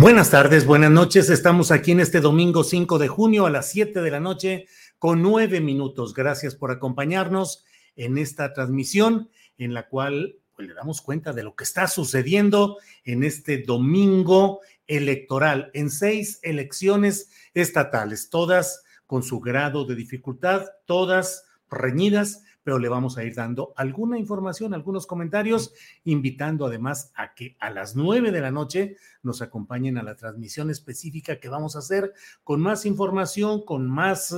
Buenas tardes, buenas noches. Estamos aquí en este domingo 5 de junio a las 7 de la noche con nueve minutos. Gracias por acompañarnos en esta transmisión en la cual pues, le damos cuenta de lo que está sucediendo en este domingo electoral en seis elecciones estatales, todas con su grado de dificultad, todas reñidas, pero le vamos a ir dando alguna información, algunos comentarios, invitando además a que a las nueve de la noche nos acompañen a la transmisión específica que vamos a hacer con más información, con más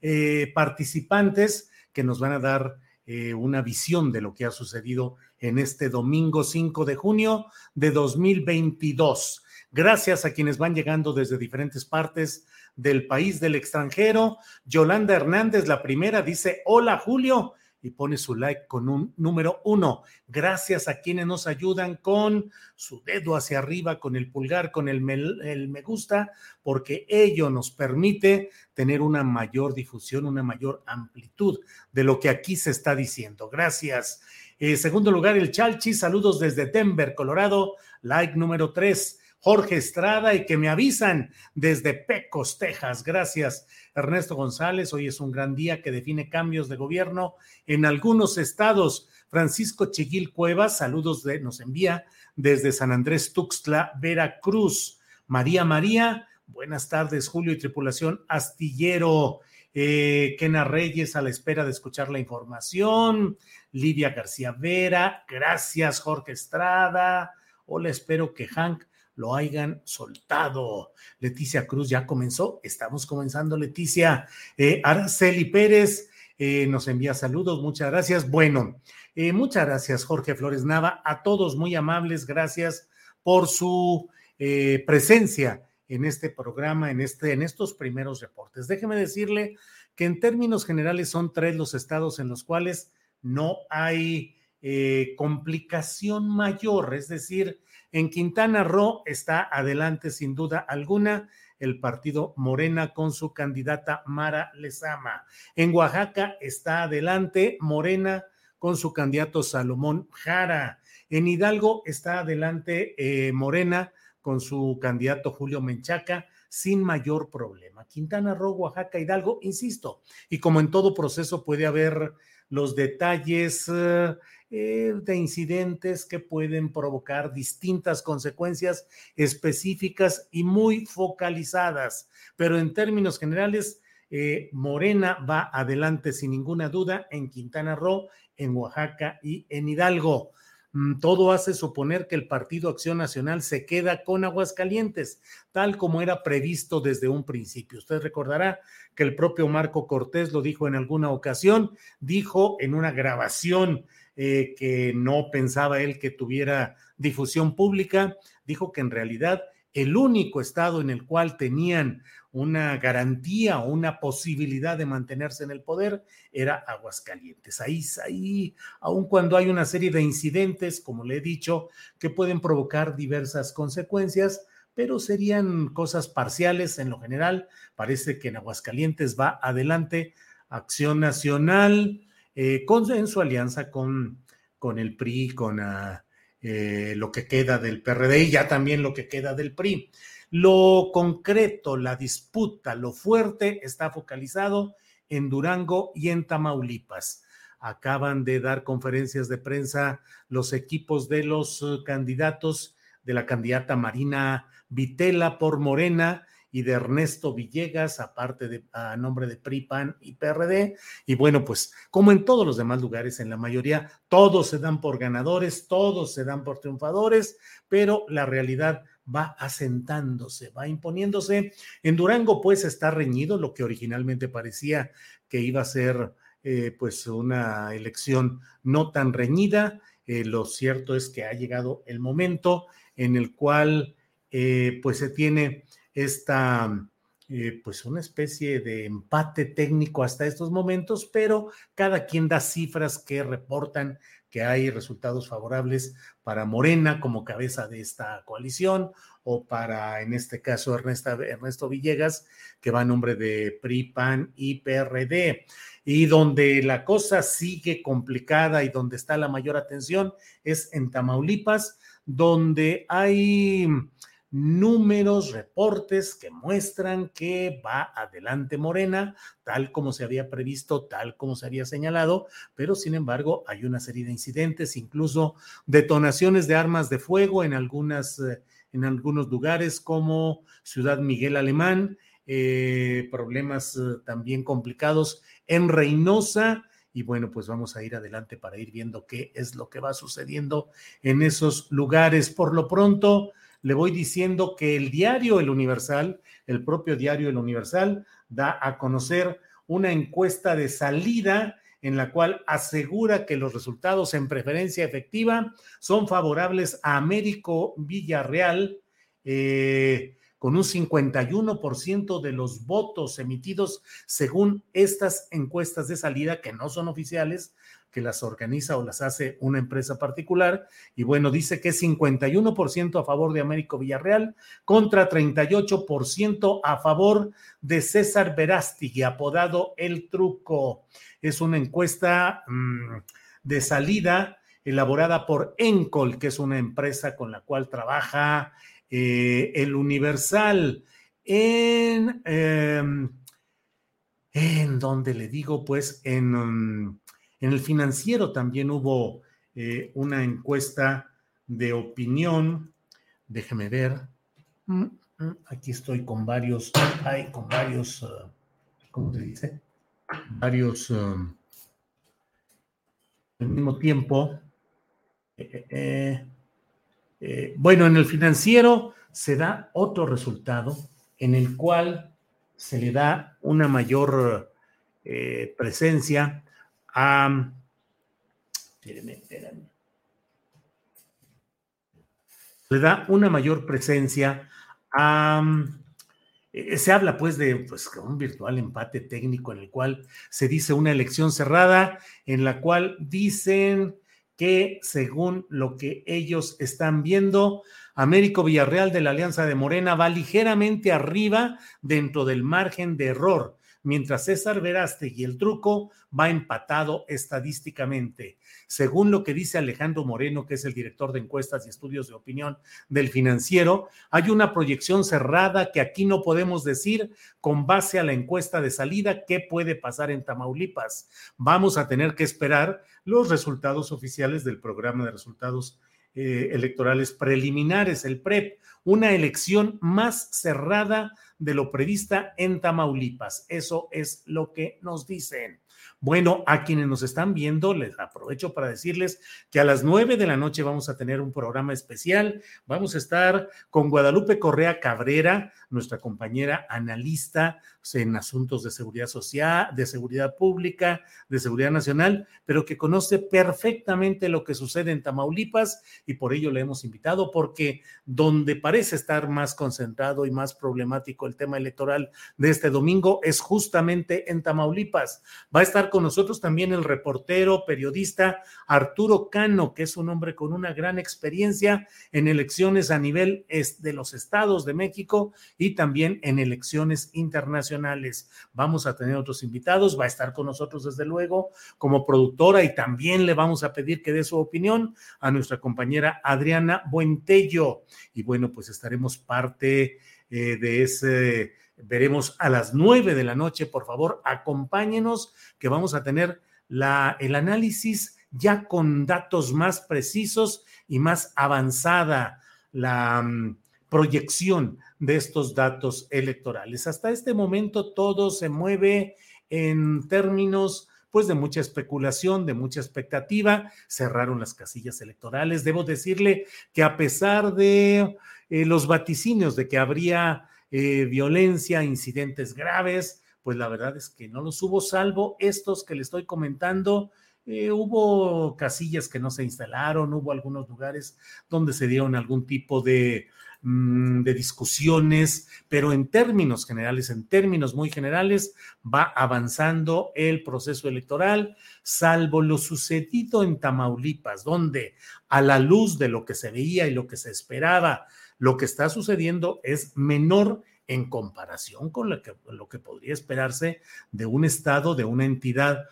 eh, participantes que nos van a dar eh, una visión de lo que ha sucedido en este domingo 5 de junio de 2022. Gracias a quienes van llegando desde diferentes partes del país, del extranjero. Yolanda Hernández, la primera, dice, hola Julio, y pone su like con un número uno. Gracias a quienes nos ayudan con su dedo hacia arriba, con el pulgar, con el me, el me gusta, porque ello nos permite tener una mayor difusión, una mayor amplitud de lo que aquí se está diciendo. Gracias. En segundo lugar, el Chalchi, saludos desde Denver, Colorado, like número tres. Jorge Estrada y que me avisan desde Pecos, Texas. Gracias, Ernesto González. Hoy es un gran día que define cambios de gobierno en algunos estados. Francisco Chiquil Cuevas, saludos de, nos envía desde San Andrés Tuxtla, Veracruz. María María, buenas tardes, Julio y tripulación astillero. Eh, Kena Reyes a la espera de escuchar la información. Lidia García Vera, gracias, Jorge Estrada. Hola, espero que Hank lo hayan soltado. Leticia Cruz ya comenzó, estamos comenzando, Leticia. Eh, Araceli Pérez eh, nos envía saludos, muchas gracias. Bueno, eh, muchas gracias, Jorge Flores Nava, a todos muy amables, gracias por su eh, presencia en este programa, en, este, en estos primeros reportes. Déjeme decirle que en términos generales son tres los estados en los cuales no hay complicación mayor, es decir, en Quintana Roo está adelante sin duda alguna el partido Morena con su candidata Mara Lezama. En Oaxaca está adelante Morena con su candidato Salomón Jara. En Hidalgo está adelante eh, Morena con su candidato Julio Menchaca sin mayor problema. Quintana Roo, Oaxaca, Hidalgo, insisto, y como en todo proceso puede haber los detalles eh, eh, de incidentes que pueden provocar distintas consecuencias específicas y muy focalizadas. Pero en términos generales, eh, Morena va adelante sin ninguna duda en Quintana Roo, en Oaxaca y en Hidalgo. Mm, todo hace suponer que el Partido Acción Nacional se queda con Aguascalientes, tal como era previsto desde un principio. Usted recordará que el propio Marco Cortés lo dijo en alguna ocasión, dijo en una grabación eh, que no pensaba él que tuviera difusión pública, dijo que en realidad el único estado en el cual tenían una garantía o una posibilidad de mantenerse en el poder era Aguascalientes. Ahí, ahí, aun cuando hay una serie de incidentes, como le he dicho, que pueden provocar diversas consecuencias, pero serían cosas parciales en lo general. Parece que en Aguascalientes va adelante Acción Nacional, eh, con, en su alianza con, con el PRI, con ah, eh, lo que queda del PRD y ya también lo que queda del PRI. Lo concreto, la disputa, lo fuerte está focalizado en Durango y en Tamaulipas. Acaban de dar conferencias de prensa los equipos de los eh, candidatos de la candidata Marina Vitela por Morena y de Ernesto Villegas, aparte de a nombre de PRI, PAN y PRD. Y bueno, pues como en todos los demás lugares, en la mayoría, todos se dan por ganadores, todos se dan por triunfadores, pero la realidad va asentándose, va imponiéndose. En Durango, pues está reñido lo que originalmente parecía que iba a ser eh, pues una elección no tan reñida. Eh, lo cierto es que ha llegado el momento en el cual eh, pues se tiene esta, pues una especie de empate técnico hasta estos momentos, pero cada quien da cifras que reportan que hay resultados favorables para Morena como cabeza de esta coalición o para, en este caso, Ernesto Villegas, que va a nombre de PRI, PAN y PRD. Y donde la cosa sigue complicada y donde está la mayor atención es en Tamaulipas, donde hay números, reportes que muestran que va adelante Morena, tal como se había previsto, tal como se había señalado, pero sin embargo hay una serie de incidentes, incluso detonaciones de armas de fuego en, algunas, eh, en algunos lugares como Ciudad Miguel Alemán, eh, problemas eh, también complicados en Reynosa. Y bueno, pues vamos a ir adelante para ir viendo qué es lo que va sucediendo en esos lugares. Por lo pronto, le voy diciendo que el diario El Universal, el propio diario El Universal, da a conocer una encuesta de salida en la cual asegura que los resultados en preferencia efectiva son favorables a Américo Villarreal, eh, con un 51% de los votos emitidos según estas encuestas de salida que no son oficiales, que las organiza o las hace una empresa particular. Y bueno, dice que es 51% a favor de Américo Villarreal contra 38% a favor de César Verástigui, apodado El Truco. Es una encuesta mm, de salida elaborada por Encol, que es una empresa con la cual trabaja eh, el Universal en... Em, en donde le digo, pues, en, mm, en el financiero también hubo eh, una encuesta de opinión. Déjeme ver. Mm, mm, aquí estoy con varios, hay con varios, uh, ¿cómo se dice? Varios, um, al mismo tiempo. Eh, eh, bueno, en el financiero se da otro resultado en el cual se le da una mayor presencia a... Le da una mayor presencia a... Eh, se habla pues de pues, un virtual empate técnico en el cual se dice una elección cerrada, en la cual dicen que según lo que ellos están viendo, Américo Villarreal de la Alianza de Morena va ligeramente arriba dentro del margen de error mientras César y el truco va empatado estadísticamente. Según lo que dice Alejandro Moreno, que es el director de encuestas y estudios de opinión del financiero, hay una proyección cerrada que aquí no podemos decir con base a la encuesta de salida qué puede pasar en Tamaulipas. Vamos a tener que esperar los resultados oficiales del programa de resultados eh, electorales preliminares, el PREP, una elección más cerrada de lo prevista en Tamaulipas. Eso es lo que nos dicen. Bueno, a quienes nos están viendo, les aprovecho para decirles que a las nueve de la noche vamos a tener un programa especial. Vamos a estar con Guadalupe Correa Cabrera, nuestra compañera analista en asuntos de seguridad social, de seguridad pública, de seguridad nacional, pero que conoce perfectamente lo que sucede en Tamaulipas y por ello le hemos invitado porque donde parece estar más concentrado y más problemático el tema electoral de este domingo es justamente en Tamaulipas. Va a estar con nosotros también el reportero, periodista Arturo Cano, que es un hombre con una gran experiencia en elecciones a nivel de los estados de México y también en elecciones internacionales. Vamos a tener otros invitados, va a estar con nosotros desde luego como productora y también le vamos a pedir que dé su opinión a nuestra compañera Adriana Buentello. Y bueno, pues estaremos parte eh, de ese veremos a las nueve de la noche. Por favor, acompáñenos que vamos a tener la, el análisis ya con datos más precisos y más avanzada la mm, proyección de estos datos electorales. Hasta este momento todo se mueve en términos pues de mucha especulación, de mucha expectativa. Cerraron las casillas electorales. Debo decirle que a pesar de eh, los vaticinios de que habría eh, violencia, incidentes graves, pues la verdad es que no los hubo, salvo estos que le estoy comentando. Eh, hubo casillas que no se instalaron, hubo algunos lugares donde se dieron algún tipo de, mm, de discusiones, pero en términos generales, en términos muy generales, va avanzando el proceso electoral, salvo lo sucedido en Tamaulipas, donde a la luz de lo que se veía y lo que se esperaba lo que está sucediendo es menor en comparación con lo que, lo que podría esperarse de un Estado, de una entidad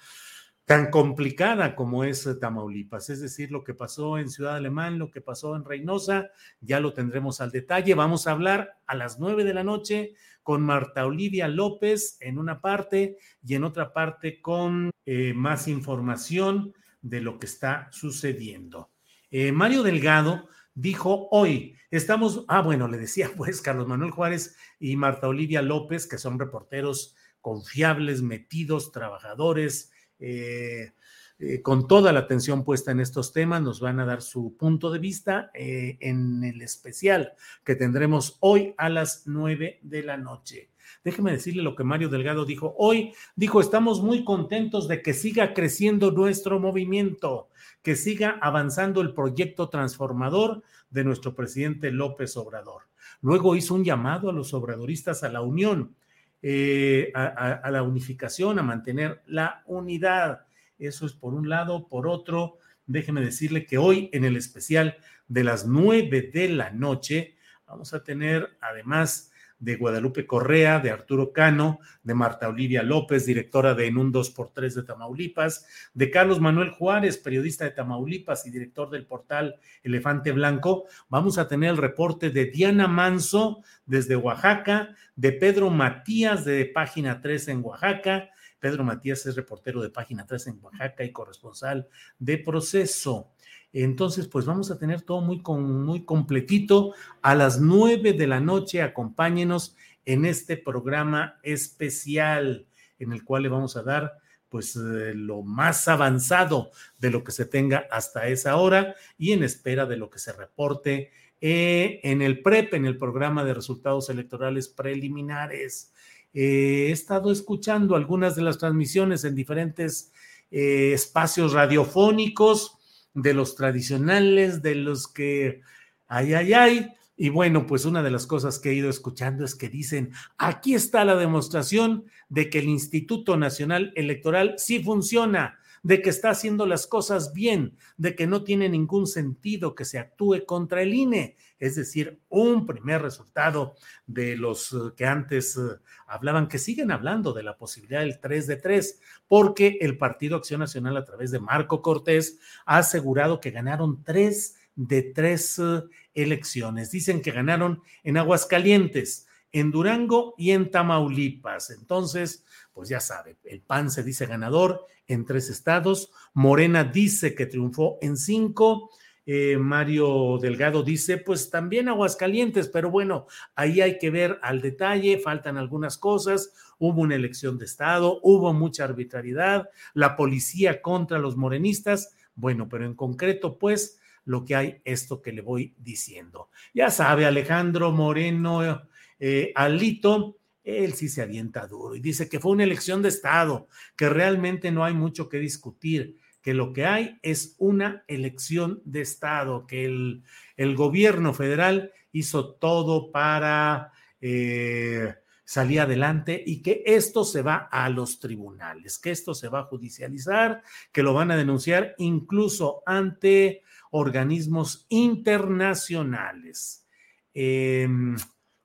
tan complicada como es Tamaulipas. Es decir, lo que pasó en Ciudad Alemán, lo que pasó en Reynosa, ya lo tendremos al detalle. Vamos a hablar a las nueve de la noche con Marta Olivia López en una parte y en otra parte con eh, más información de lo que está sucediendo. Eh, Mario Delgado dijo hoy, estamos, ah, bueno, le decía pues Carlos Manuel Juárez y Marta Olivia López, que son reporteros confiables, metidos, trabajadores, eh, eh, con toda la atención puesta en estos temas, nos van a dar su punto de vista eh, en el especial que tendremos hoy a las nueve de la noche. Déjeme decirle lo que Mario Delgado dijo hoy. Dijo, estamos muy contentos de que siga creciendo nuestro movimiento que siga avanzando el proyecto transformador de nuestro presidente López Obrador. Luego hizo un llamado a los obradoristas a la unión, eh, a, la unificación, a mantener la unidad. Eso es por un lado. Por otro, déjeme decirle que hoy en el especial de las nueve de la noche vamos a tener además de Guadalupe Correa, de Arturo Cano, de Marta Olivia López, directora de En un 2x3 de Tamaulipas, de Carlos Manuel Juárez, periodista de Tamaulipas y director del portal Elefante Blanco. Vamos a tener el reporte de Diana Manso desde Oaxaca, de Pedro Matías de Página 3 en Oaxaca. Pedro Matías es reportero de Página 3 en Oaxaca y corresponsal de Proceso. Entonces, pues vamos a tener todo muy, muy completito. A las nueve de la noche, acompáñenos en este programa especial en el cual le vamos a dar pues eh, lo más avanzado de lo que se tenga hasta esa hora y en espera de lo que se reporte eh, en el PREP, en el programa de resultados electorales preliminares. Eh, he estado escuchando algunas de las transmisiones en diferentes espacios radiofónicos de los tradicionales, de los que, ay, ay, ay. Y bueno, pues una de las cosas que he ido escuchando es que dicen, aquí está la demostración de que el Instituto Nacional Electoral sí funciona, de que está haciendo las cosas bien, de que no tiene ningún sentido que se actúe contra el INE. Es decir, un primer resultado de los eh, que antes eh, hablaban, que siguen hablando de la posibilidad del 3 de 3, porque el Partido Acción Nacional a través de Marco Cortés ha asegurado que ganaron tres de tres eh, elecciones. Dicen que ganaron en Aguascalientes, en Durango y en Tamaulipas. Entonces, pues ya sabe, el PAN se dice ganador en tres estados, Morena dice que triunfó en cinco. Eh, Mario Delgado dice, pues también Aguascalientes, pero bueno, ahí hay que ver al detalle, faltan algunas cosas, hubo una elección de Estado, hubo mucha arbitrariedad, la policía contra los morenistas, bueno, pero en concreto, pues, lo que hay, esto que le voy diciendo. Ya sabe, Alejandro Moreno, eh, Alito, él sí se avienta duro y dice que fue una elección de Estado, que realmente no hay mucho que discutir, que lo que hay es una elección de Estado, que el, el gobierno federal hizo todo para eh, salir adelante y que esto se va a los tribunales, que esto se va a judicializar, que lo van a denunciar incluso ante organismos internacionales. Em,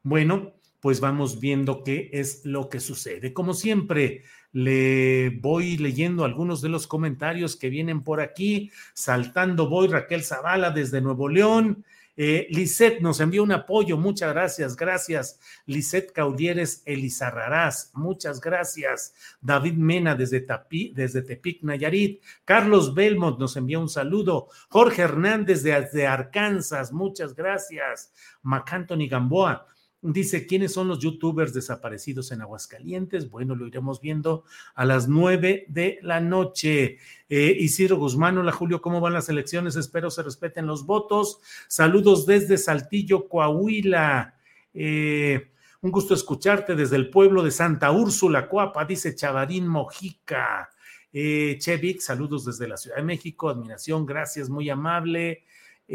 bueno, pues vamos viendo qué es lo que sucede. Como siempre, le voy leyendo algunos de los comentarios que vienen por aquí. Saltando voy, Raquel Zavala desde Nuevo León. Eh, nos envió un apoyo, muchas gracias, gracias. Lisette Caudieres Elizarrarás, muchas gracias. David Mena desde, Tapi, desde Tepic, Nayarit. Carlos Belmont nos envió un saludo. Jorge Hernández de, Arkansas, muchas gracias. Macantoni Gamboa. Dice, ¿quiénes son los youtubers desaparecidos en Aguascalientes? Bueno, lo iremos viendo a las nueve de la noche. Eh, Isidro Guzmán, hola Julio, ¿cómo van las elecciones? Espero se respeten los votos. Saludos desde Saltillo, Coahuila. Eh, un gusto escucharte desde el pueblo de Santa Úrsula, Coapa, dice Chavarín Mojica. Eh, Chevik, saludos desde la Ciudad de México, admiración, gracias, muy amable.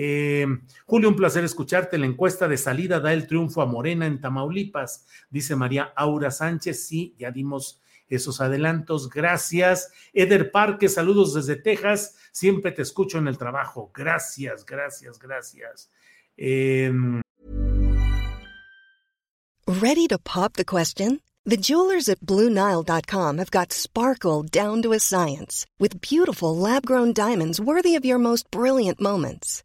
Eh, Julio, un placer escucharte. La encuesta de salida da el triunfo a Morena en Tamaulipas, dice María Aura Sánchez. Sí, ya dimos esos adelantos. Gracias. Eder Parque, saludos desde Texas. Siempre te escucho en el trabajo. Gracias, gracias, gracias. Eh, ¿Ready to pop the question? The jewelers at BlueNile.com have got sparkle down to a science with beautiful lab grown diamonds worthy of your most brilliant moments.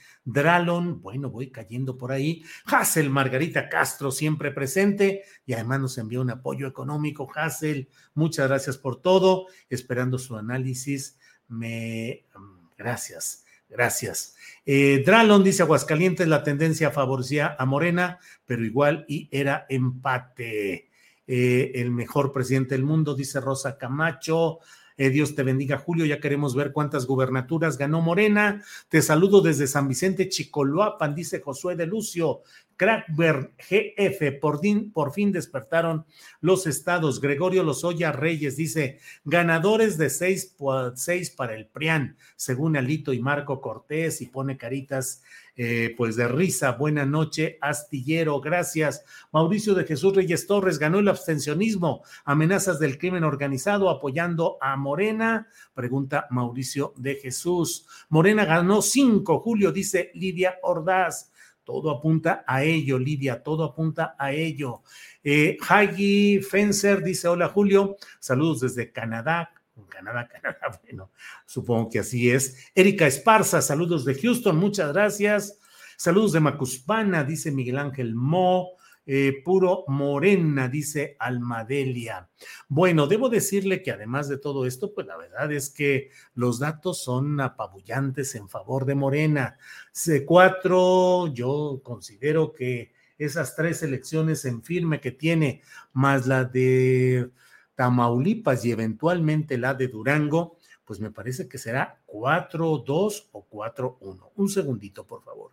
Dralon, bueno, voy cayendo por ahí. Hassel, Margarita Castro, siempre presente y además nos envió un apoyo económico. Hassel, muchas gracias por todo. Esperando su análisis. Me. Mm, gracias, gracias. Eh, Dralon dice: Aguascalientes, la tendencia favorecía a Morena, pero igual y era empate. Eh, el mejor presidente del mundo, dice Rosa Camacho. Eh, Dios te bendiga, Julio. Ya queremos ver cuántas gubernaturas ganó Morena. Te saludo desde San Vicente, Chicoloapan, dice Josué de Lucio. Crackberg GF, por, por, fin despertaron los estados. Gregorio Lozoya Reyes dice: ganadores de seis, para el PRIAN, según Alito y Marco Cortés, y pone caritas eh, pues de risa. Buena noche, astillero, gracias. Mauricio de Jesús Reyes Torres ganó el abstencionismo, amenazas del crimen organizado apoyando a Morena, pregunta Mauricio de Jesús. Morena ganó cinco, Julio, dice Lidia Ordaz. Todo apunta a ello, Lidia, todo apunta a ello. Eh, Fencer dice: Hola Julio, saludos desde Canadá. Canadá, Canadá, bueno, supongo que así es. Erika Esparza, saludos de Houston, muchas gracias. Saludos de Macuspana, dice Miguel Ángel Mo. Eh, puro morena, dice Almadelia. Bueno, debo decirle que además de todo esto, pues la verdad es que los datos son apabullantes en favor de Morena. C4, yo considero que esas tres elecciones en firme que tiene, más la de Tamaulipas y eventualmente la de Durango, pues me parece que será 4-2 o 4-1. Un segundito, por favor.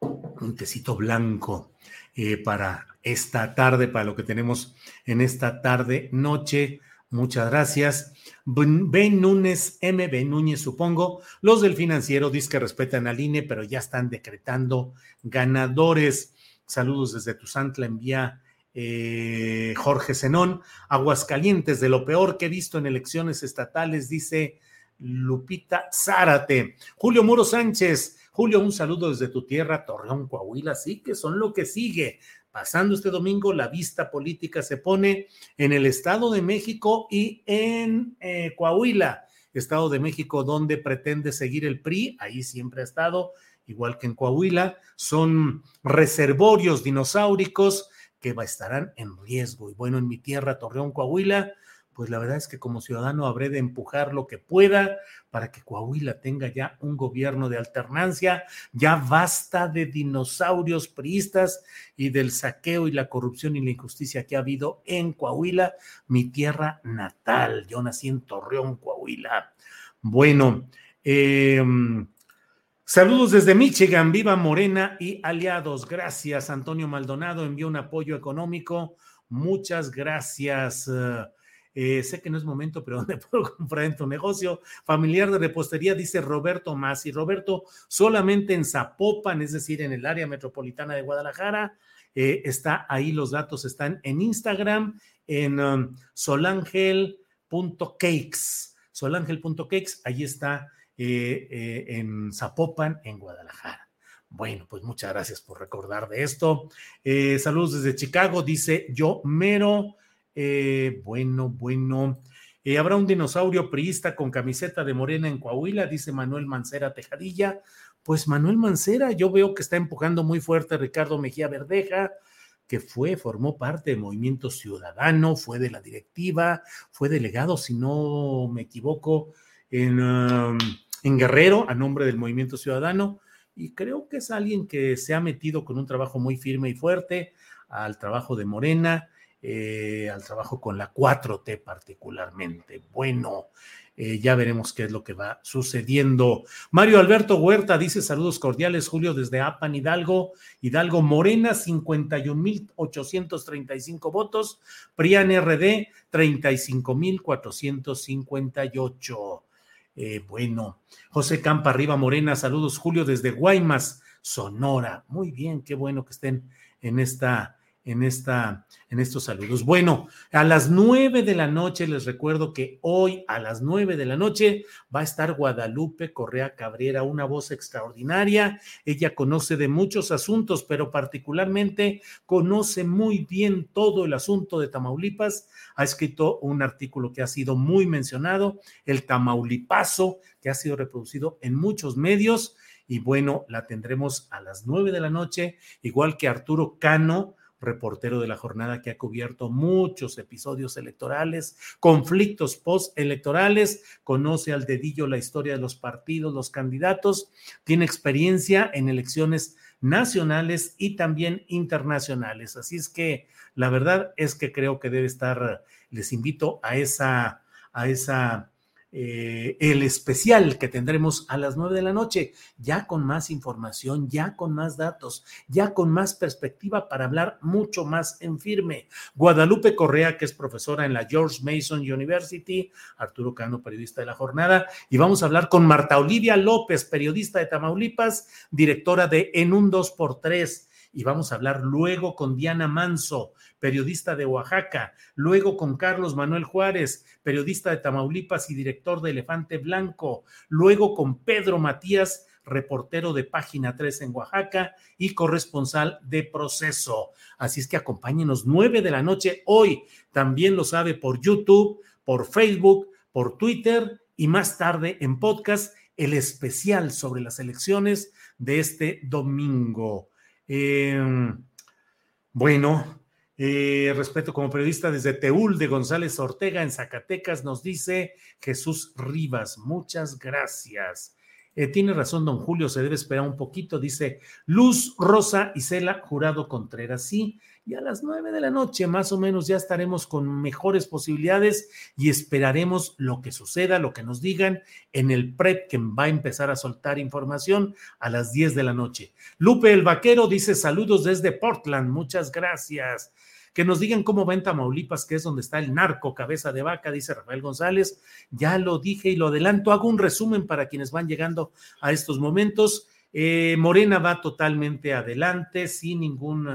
Un tecito blanco eh, para esta tarde, para lo que tenemos en esta tarde, noche. Muchas gracias. Ben Núñez, MB Núñez, supongo. Los del financiero dicen que respetan al INE, pero ya están decretando ganadores. Saludos desde Tuzantla, envía eh, Jorge Zenón. Aguascalientes, de lo peor que he visto en elecciones estatales, dice Lupita Zárate. Julio Muro Sánchez. Julio, un saludo desde tu tierra, Torreón, Coahuila. Sí, que son lo que sigue. Pasando este domingo, la vista política se pone en el Estado de México y en eh, Coahuila. Estado de México, donde pretende seguir el PRI, ahí siempre ha estado, igual que en Coahuila, son reservorios dinosauricos que estarán en riesgo. Y bueno, en mi tierra, Torreón, Coahuila, pues la verdad es que como ciudadano habré de empujar lo que pueda para que Coahuila tenga ya un gobierno de alternancia, ya basta de dinosaurios priistas y del saqueo y la corrupción y la injusticia que ha habido en Coahuila, mi tierra natal. Yo nací en Torreón, Coahuila. Bueno, em, Saludos desde Michigan, viva Morena y aliados. Gracias, Antonio Maldonado envió un apoyo económico. Muchas gracias. Eh, sé que no es momento, pero ¿dónde puedo comprar en tu negocio? Familiar de repostería, dice Roberto Masi. Roberto, solamente en Zapopan, es decir, en el área metropolitana de Guadalajara, eh, está ahí, los datos están en Instagram, en um, solangel.cakes. Solangel.cakes, ahí está eh, en Zapopan, en Guadalajara. Bueno, pues muchas gracias por recordar de esto. saludos desde Chicago, dice yo mero. Eh, bueno, bueno. Eh, Habrá un dinosaurio priista con camiseta de morena en Coahuila, dice Manuel Mancera Tejadilla. Pues Manuel Mancera, yo veo que está empujando muy fuerte Ricardo Mejía Verdeja, que fue, formó parte del Movimiento Ciudadano, fue de la directiva, fue delegado, si no me equivoco, en, um, en Guerrero, a nombre del Movimiento Ciudadano, y creo que es alguien que se ha metido con un trabajo muy firme y fuerte al trabajo de Morena eh, al trabajo con la 4T particularmente. Bueno, eh, ya veremos qué es lo que va sucediendo. Mario Alberto Huerta dice saludos cordiales, Julio, desde Apan Hidalgo. Hidalgo Morena, 51.835 votos. Prian RD, 35.458. Eh, bueno, José Campa Arriba Morena, saludos, Julio, desde Guaymas, Sonora. Muy bien, qué bueno que estén en esta en, esta, en estos saludos. Bueno, a las nueve de la noche les recuerdo que hoy a las nueve de la noche va a estar Guadalupe Correa Cabrera, una voz extraordinaria. Ella conoce de muchos asuntos, pero particularmente conoce muy bien todo el asunto de Tamaulipas. Ha escrito un artículo que ha sido muy mencionado, el Tamaulipaso, que ha sido reproducido en muchos medios. Y bueno, la tendremos a las nueve de la noche, igual que Arturo Cano, reportero de la jornada que ha cubierto muchos episodios electorales, conflictos postelectorales, conoce al dedillo la historia de los partidos, los candidatos, tiene experiencia en elecciones nacionales y también internacionales. Así es que la verdad es que creo que debe estar, les invito a esa, a esa eh, el especial que tendremos a las nueve de la noche, ya con más información, ya con más datos, ya con más perspectiva para hablar mucho más en firme. Guadalupe Correa, que es profesora en la George Mason University, Arturo Cano, periodista de la jornada, y vamos a hablar con Marta Olivia López, periodista de Tamaulipas, directora de En un 2x3 y vamos a hablar luego con Diana Manso, periodista de Oaxaca, luego con Carlos Manuel Juárez, periodista de Tamaulipas y director de Elefante Blanco, luego con Pedro Matías, reportero de Página 3 en Oaxaca y corresponsal de Proceso. Así es que acompáñenos nueve de la noche hoy. También lo sabe por YouTube, por Facebook, por Twitter y más tarde en podcast el especial sobre las elecciones de este domingo. Em, bueno, eh, respeto como periodista desde Teúl de González Ortega en Zacatecas, nos dice Jesús Rivas. Muchas gracias. Eh, tiene razón, don Julio, se debe esperar un poquito, dice Luz Rosa Isela Jurado Contreras. Sí, y a las nueve de la noche más o menos ya estaremos con mejores posibilidades y esperaremos lo que suceda, lo que nos digan en el PREP que va a empezar a soltar información a las diez de la noche. Lupe el Vaquero dice saludos desde Portland, muchas gracias. Que nos digan cómo va en Tamaulipas, que es donde está el narco cabeza de vaca, dice Rafael González. Ya lo dije y lo adelanto. Hago un resumen para quienes van llegando a estos momentos. Eh, Morena va totalmente adelante, sin ningún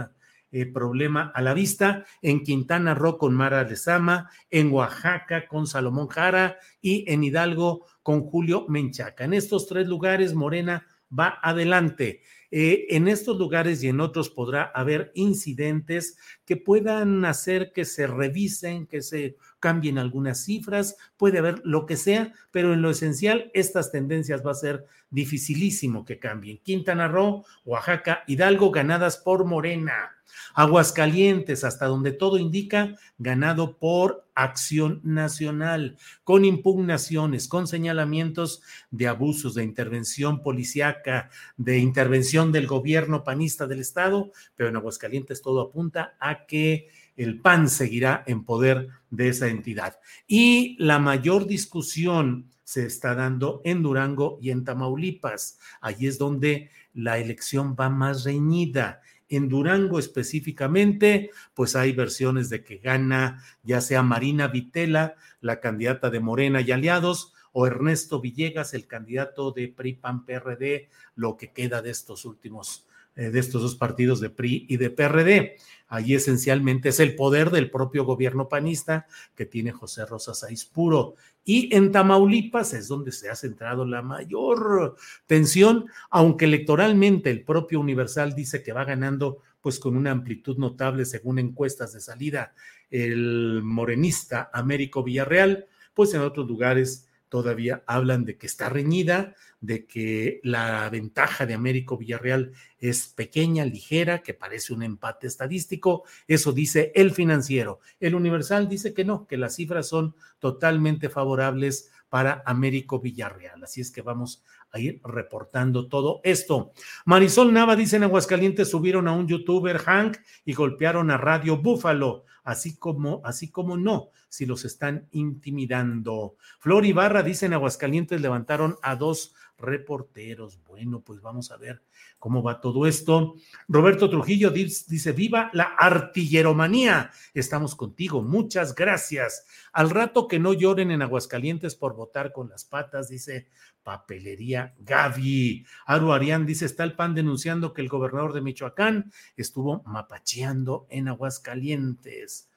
eh, problema a la vista, en Quintana Roo con Mara Lezama, en Oaxaca con Salomón Jara y en Hidalgo con Julio Menchaca. En estos tres lugares, Morena va adelante. Eh, en estos lugares y en otros podrá haber incidentes que puedan hacer que se revisen, que se cambien algunas cifras, puede haber lo que sea, pero en lo esencial estas tendencias va a ser dificilísimo que cambien. Quintana Roo, Oaxaca, Hidalgo ganadas por Morena. Aguascalientes, hasta donde todo indica, ganado por acción nacional, con impugnaciones, con señalamientos de abusos, de intervención policiaca, de intervención del gobierno panista del Estado, pero en Aguascalientes todo apunta a que el PAN seguirá en poder de esa entidad. Y la mayor discusión se está dando en Durango y en Tamaulipas. Allí es donde la elección va más reñida. En Durango específicamente, pues hay versiones de que gana ya sea Marina Vitela, la candidata de Morena y aliados, o Ernesto Villegas, el candidato de PRI PAN PRD, lo que queda de estos últimos de estos dos partidos de PRI y de PRD. Allí esencialmente es el poder del propio gobierno panista que tiene José Rosa Saiz Puro. Y en Tamaulipas es donde se ha centrado la mayor tensión, aunque electoralmente el propio Universal dice que va ganando pues con una amplitud notable según encuestas de salida el morenista Américo Villarreal, pues en otros lugares todavía hablan de que está reñida, de que la ventaja de Américo Villarreal es pequeña, ligera, que parece un empate estadístico. Eso dice el financiero. El Universal dice que no, que las cifras son totalmente favorables para Américo Villarreal. Así es que vamos a ir reportando todo esto. Marisol Nava dice en Aguascalientes subieron a un youtuber Hank y golpearon a Radio Búfalo así como, así como no, si los están intimidando. Flor Ibarra dice en Aguascalientes levantaron a dos reporteros. Bueno, pues vamos a ver cómo va todo esto. Roberto Trujillo dice, viva la artilleromanía. Estamos contigo, muchas gracias. Al rato que no lloren en Aguascalientes por votar con las patas, dice Papelería Gaby. Aru Arián dice, está el PAN denunciando que el gobernador de Michoacán estuvo mapacheando en Aguascalientes.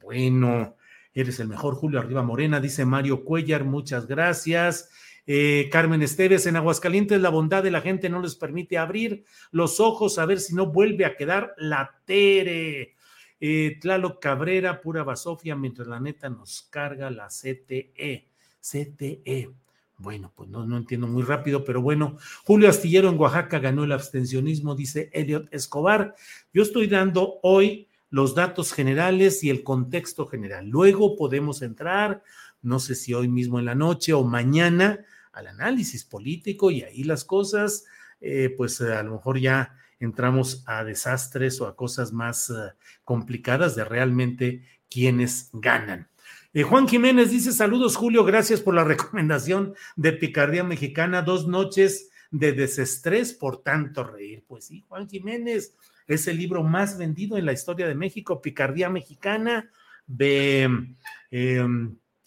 Bueno, eres el mejor, Julio Arriba Morena, dice Mario Cuellar, muchas gracias. Eh, Carmen Esteves, en Aguascalientes la bondad de la gente no les permite abrir los ojos a ver si no vuelve a quedar la Tere. Eh, Tlaloc Cabrera, pura basofia, mientras la neta nos carga la CTE. CTE. Bueno, pues no, no entiendo muy rápido, pero bueno, Julio Astillero en Oaxaca ganó el abstencionismo, dice Elliot Escobar. Yo estoy dando hoy los datos generales y el contexto general. Luego podemos entrar, no sé si hoy mismo en la noche o mañana, al análisis político y ahí las cosas, eh, pues a lo mejor ya entramos a desastres o a cosas más eh, complicadas de realmente quienes ganan. Eh, Juan Jiménez dice: Saludos, Julio, gracias por la recomendación de Picardía Mexicana, dos noches de desestrés por tanto reír. Pues sí, Juan Jiménez es el libro más vendido en la historia de México, Picardía Mexicana, de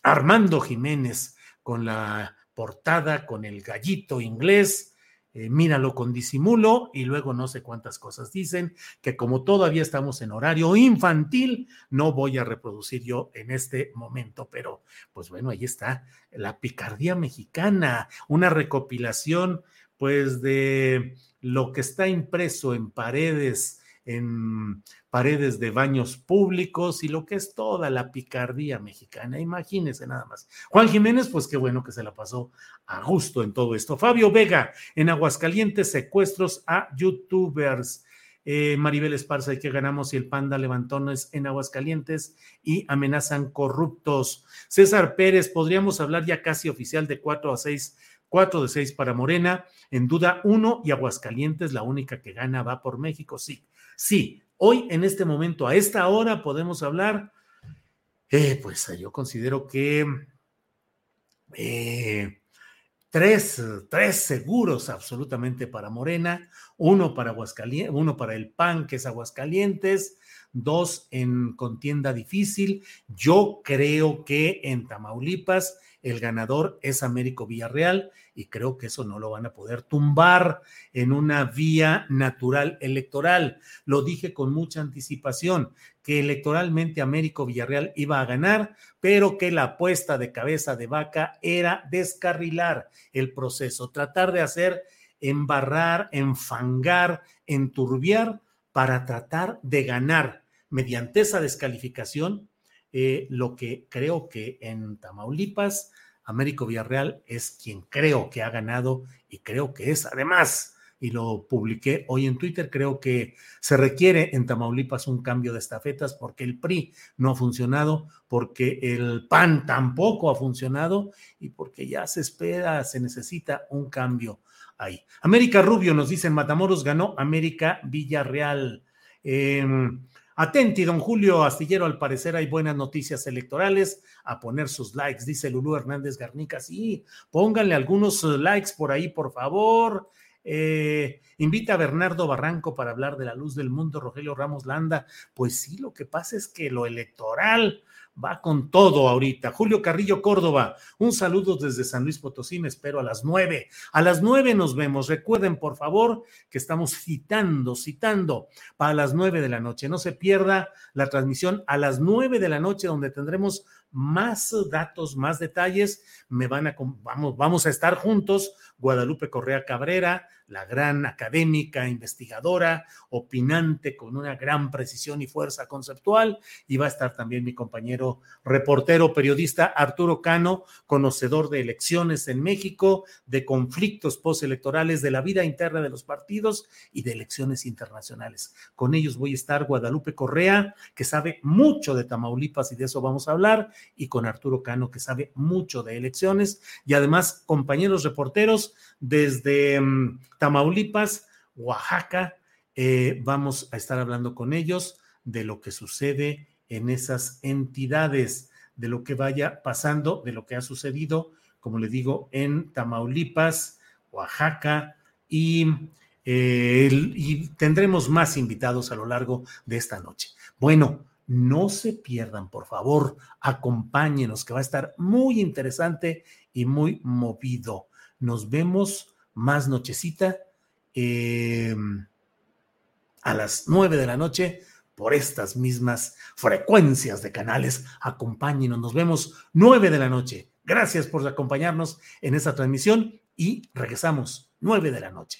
Armando Jiménez, con la portada, con el gallito inglés eh, míralo con disimulo y luego no sé cuántas cosas dicen, que como todavía estamos en horario infantil, no voy a reproducir yo en este momento, pero pues bueno, ahí está la picardía mexicana, una recopilación pues de lo que está impreso en paredes en paredes de baños públicos y lo que es toda la picardía mexicana. Imagínense nada más. Juan Jiménez, pues qué bueno que se la pasó a gusto en todo esto. Fabio Vega, en Aguascalientes, secuestros a youtubers. Eh, Maribel Esparza, ¿y que ganamos si el panda levantones en Aguascalientes y amenazan corruptos? César Pérez, podríamos hablar ya casi oficial de cuatro a seis, cuatro de seis para Morena, en duda uno y Aguascalientes, la única que gana va por México, sí. Sí, hoy en este momento, a esta hora, podemos hablar, eh, pues yo considero que eh, tres, tres seguros absolutamente para Morena, uno para Aguascalientes, uno para el PAN, que es Aguascalientes, dos en contienda difícil. Yo creo que en Tamaulipas el ganador es Américo Villarreal y creo que eso no lo van a poder tumbar en una vía natural electoral. Lo dije con mucha anticipación, que electoralmente Américo Villarreal iba a ganar, pero que la apuesta de cabeza de vaca era descarrilar el proceso, tratar de hacer embarrar, enfangar, enturbiar para tratar de ganar mediante esa descalificación eh, lo que creo que en Tamaulipas, Américo Villarreal es quien creo que ha ganado y creo que es además, y lo publiqué hoy en Twitter, creo que se requiere en Tamaulipas un cambio de estafetas porque el PRI no ha funcionado, porque el PAN tampoco ha funcionado y porque ya se espera, se necesita un cambio ahí. América Rubio nos dice, Matamoros ganó América Villarreal. Eh, Atenti, don Julio Astillero, al parecer hay buenas noticias electorales. A poner sus likes, dice Lulú Hernández Garnica. Sí, pónganle algunos eh, likes por ahí, por favor. Eh, invita a Bernardo Barranco para hablar de la luz del mundo, Rogelio Ramos Landa. Pues sí, lo que pasa es que lo electoral va con todo ahorita. Julio Carrillo Córdoba, un saludo desde San Luis Potosí, me espero a las nueve. A las nueve nos vemos. Recuerden, por favor, que estamos citando, citando para las nueve de la noche. No se pierda la transmisión a las nueve de la noche, donde tendremos más datos, más detalles. Me van a, vamos, vamos a estar juntos. Guadalupe Correa Cabrera, la gran académica, investigadora, opinante con una gran precisión y fuerza conceptual. Y va a estar también mi compañero reportero, periodista Arturo Cano, conocedor de elecciones en México, de conflictos postelectorales, de la vida interna de los partidos y de elecciones internacionales. Con ellos voy a estar Guadalupe Correa, que sabe mucho de Tamaulipas y de eso vamos a hablar, y con Arturo Cano, que sabe mucho de elecciones, y además compañeros reporteros desde mm, Tamaulipas, Oaxaca. Eh, vamos a estar hablando con ellos de lo que sucede en esas entidades, de lo que vaya pasando, de lo que ha sucedido, como le digo, en Tamaulipas, Oaxaca y, eh, y tendremos más invitados a lo largo de esta noche. Bueno, no se pierdan, por favor, acompáñenos, que va a estar muy interesante y muy movido. Nos vemos más nochecita eh, a las nueve de la noche por estas mismas frecuencias de canales. Acompáñenos, nos vemos nueve de la noche. Gracias por acompañarnos en esta transmisión y regresamos nueve de la noche.